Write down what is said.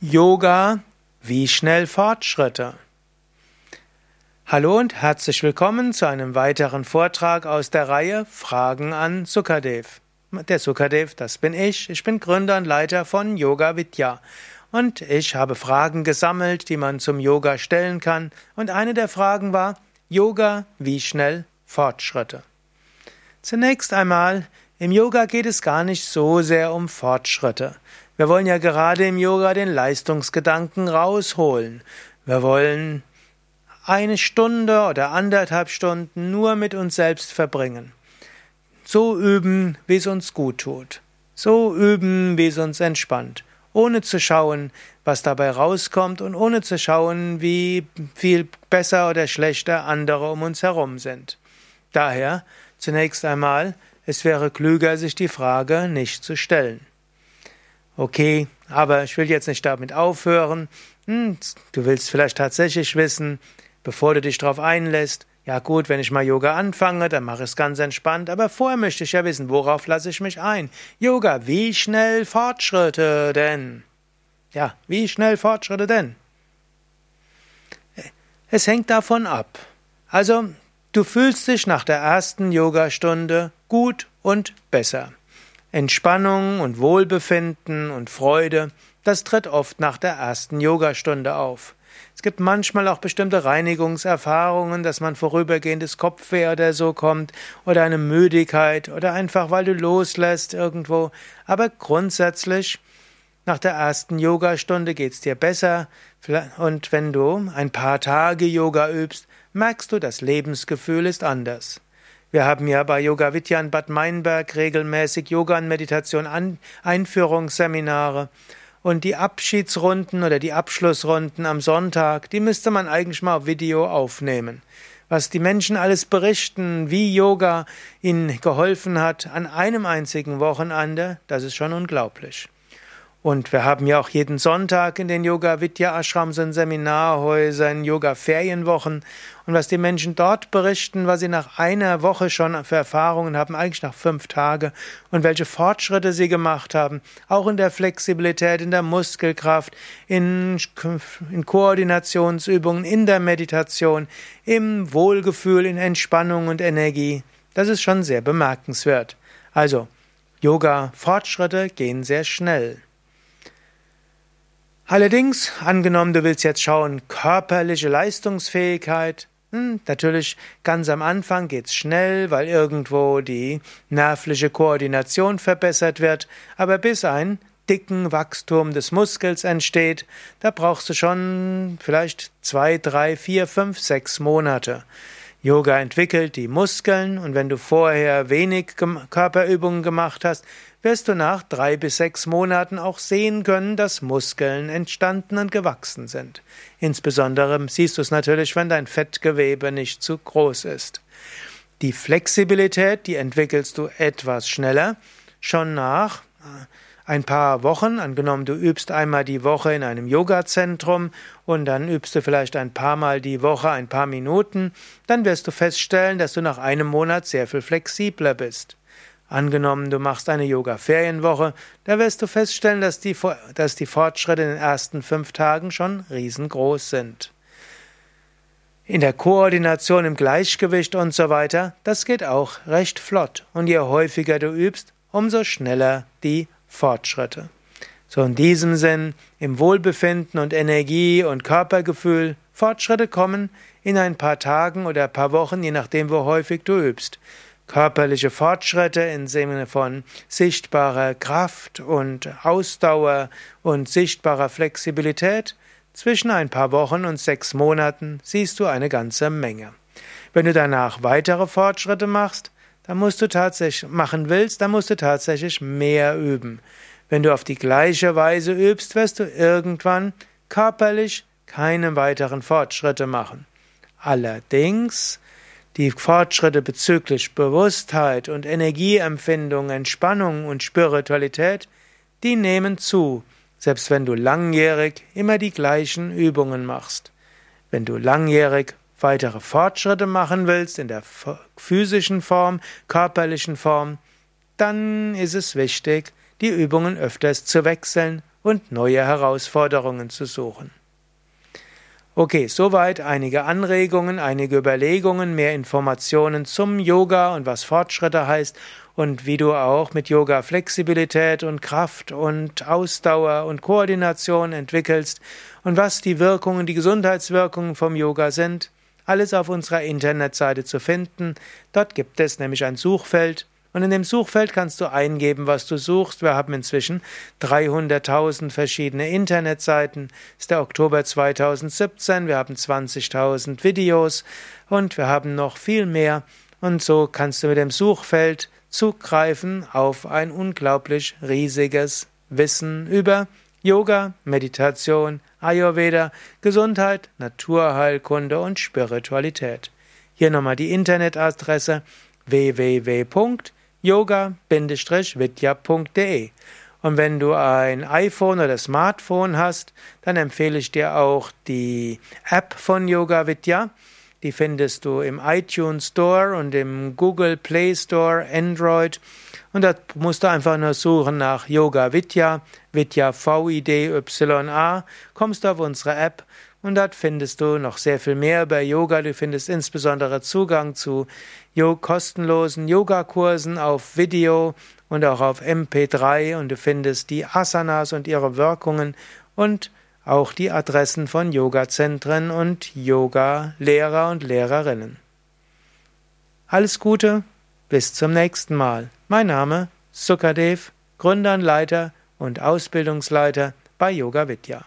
Yoga, wie schnell Fortschritte? Hallo und herzlich willkommen zu einem weiteren Vortrag aus der Reihe Fragen an Sukadev. Der Sukadev, das bin ich. Ich bin Gründer und Leiter von Yoga Vidya. Und ich habe Fragen gesammelt, die man zum Yoga stellen kann. Und eine der Fragen war, Yoga, wie schnell Fortschritte? Zunächst einmal, im Yoga geht es gar nicht so sehr um Fortschritte. Wir wollen ja gerade im Yoga den Leistungsgedanken rausholen. Wir wollen eine Stunde oder anderthalb Stunden nur mit uns selbst verbringen. So üben, wie es uns gut tut. So üben, wie es uns entspannt. Ohne zu schauen, was dabei rauskommt und ohne zu schauen, wie viel besser oder schlechter andere um uns herum sind. Daher zunächst einmal, es wäre klüger, sich die Frage nicht zu stellen. Okay, aber ich will jetzt nicht damit aufhören. Hm, du willst vielleicht tatsächlich wissen, bevor du dich darauf einlässt, ja gut, wenn ich mal Yoga anfange, dann mache ich es ganz entspannt, aber vorher möchte ich ja wissen, worauf lasse ich mich ein? Yoga, wie schnell Fortschritte denn? Ja, wie schnell Fortschritte denn? Es hängt davon ab. Also, du fühlst dich nach der ersten Yogastunde gut und besser. Entspannung und Wohlbefinden und Freude, das tritt oft nach der ersten Yogastunde auf. Es gibt manchmal auch bestimmte Reinigungserfahrungen, dass man vorübergehendes Kopfweh oder so kommt oder eine Müdigkeit oder einfach weil du loslässt irgendwo. Aber grundsätzlich nach der ersten Yogastunde geht's dir besser und wenn du ein paar Tage Yoga übst, merkst du, das Lebensgefühl ist anders. Wir haben ja bei Yoga Vidya in Bad Meinberg regelmäßig Yoga und Meditation Einführungsseminare. Und die Abschiedsrunden oder die Abschlussrunden am Sonntag, die müsste man eigentlich mal auf Video aufnehmen. Was die Menschen alles berichten, wie Yoga ihnen geholfen hat an einem einzigen Wochenende, das ist schon unglaublich. Und wir haben ja auch jeden Sonntag in den Yoga Vidya Ashrams und Seminarhäusern Yoga Ferienwochen. Und was die Menschen dort berichten, was sie nach einer Woche schon für Erfahrungen haben, eigentlich nach fünf Tagen und welche Fortschritte sie gemacht haben, auch in der Flexibilität, in der Muskelkraft, in, in Koordinationsübungen, in der Meditation, im Wohlgefühl, in Entspannung und Energie. Das ist schon sehr bemerkenswert. Also, Yoga Fortschritte gehen sehr schnell. Allerdings, angenommen, du willst jetzt schauen, körperliche Leistungsfähigkeit, hm, natürlich ganz am Anfang geht's schnell, weil irgendwo die nervliche Koordination verbessert wird, aber bis ein dicken Wachstum des Muskels entsteht, da brauchst du schon vielleicht zwei, drei, vier, fünf, sechs Monate. Yoga entwickelt die Muskeln und wenn du vorher wenig Körperübungen gemacht hast, wirst du nach drei bis sechs Monaten auch sehen können, dass Muskeln entstanden und gewachsen sind. Insbesondere siehst du es natürlich, wenn dein Fettgewebe nicht zu groß ist. Die Flexibilität, die entwickelst du etwas schneller, schon nach äh, ein paar Wochen, angenommen du übst einmal die Woche in einem Yoga-Zentrum und dann übst du vielleicht ein paar Mal die Woche ein paar Minuten, dann wirst du feststellen, dass du nach einem Monat sehr viel flexibler bist. Angenommen, du machst eine Yoga-Ferienwoche, da wirst du feststellen, dass die, dass die Fortschritte in den ersten fünf Tagen schon riesengroß sind. In der Koordination, im Gleichgewicht und so weiter, das geht auch recht flott. Und je häufiger du übst, umso schneller die Fortschritte. So in diesem Sinn, im Wohlbefinden und Energie und Körpergefühl, Fortschritte kommen in ein paar Tagen oder ein paar Wochen, je nachdem, wo häufig du übst körperliche Fortschritte im Sinne von sichtbarer Kraft und Ausdauer und sichtbarer Flexibilität, zwischen ein paar Wochen und sechs Monaten siehst du eine ganze Menge. Wenn du danach weitere Fortschritte machst, dann musst du tatsächlich machen willst, dann musst du tatsächlich mehr üben. Wenn du auf die gleiche Weise übst, wirst du irgendwann körperlich keine weiteren Fortschritte machen. Allerdings die Fortschritte bezüglich Bewusstheit und Energieempfindung, Entspannung und Spiritualität, die nehmen zu, selbst wenn du langjährig immer die gleichen Übungen machst. Wenn du langjährig weitere Fortschritte machen willst in der physischen Form, körperlichen Form, dann ist es wichtig, die Übungen öfters zu wechseln und neue Herausforderungen zu suchen. Okay, soweit einige Anregungen, einige Überlegungen, mehr Informationen zum Yoga und was Fortschritte heißt und wie du auch mit Yoga Flexibilität und Kraft und Ausdauer und Koordination entwickelst und was die Wirkungen, die Gesundheitswirkungen vom Yoga sind. Alles auf unserer Internetseite zu finden. Dort gibt es nämlich ein Suchfeld und in dem Suchfeld kannst du eingeben, was du suchst. Wir haben inzwischen 300.000 verschiedene Internetseiten. Es ist der Oktober 2017. Wir haben 20.000 Videos und wir haben noch viel mehr. Und so kannst du mit dem Suchfeld zugreifen auf ein unglaublich riesiges Wissen über Yoga, Meditation, Ayurveda, Gesundheit, Naturheilkunde und Spiritualität. Hier nochmal die Internetadresse www yoga-vidya.de. Und wenn du ein iPhone oder Smartphone hast, dann empfehle ich dir auch die App von Yoga Vidya. Die findest du im iTunes Store und im Google Play Store Android. Und da musst du einfach nur suchen nach Yoga Vidya, Vidya V-I-D-Y-A, kommst du auf unsere App und dort findest du noch sehr viel mehr über Yoga. Du findest insbesondere Zugang zu kostenlosen Yogakursen auf Video und auch auf MP3 und du findest die Asanas und ihre Wirkungen und auch die Adressen von Yogazentren und Yoga-Lehrer und Lehrerinnen. Alles Gute, bis zum nächsten Mal. Mein Name Sukadev, Gründer und Leiter und Ausbildungsleiter bei Yoga Vidya.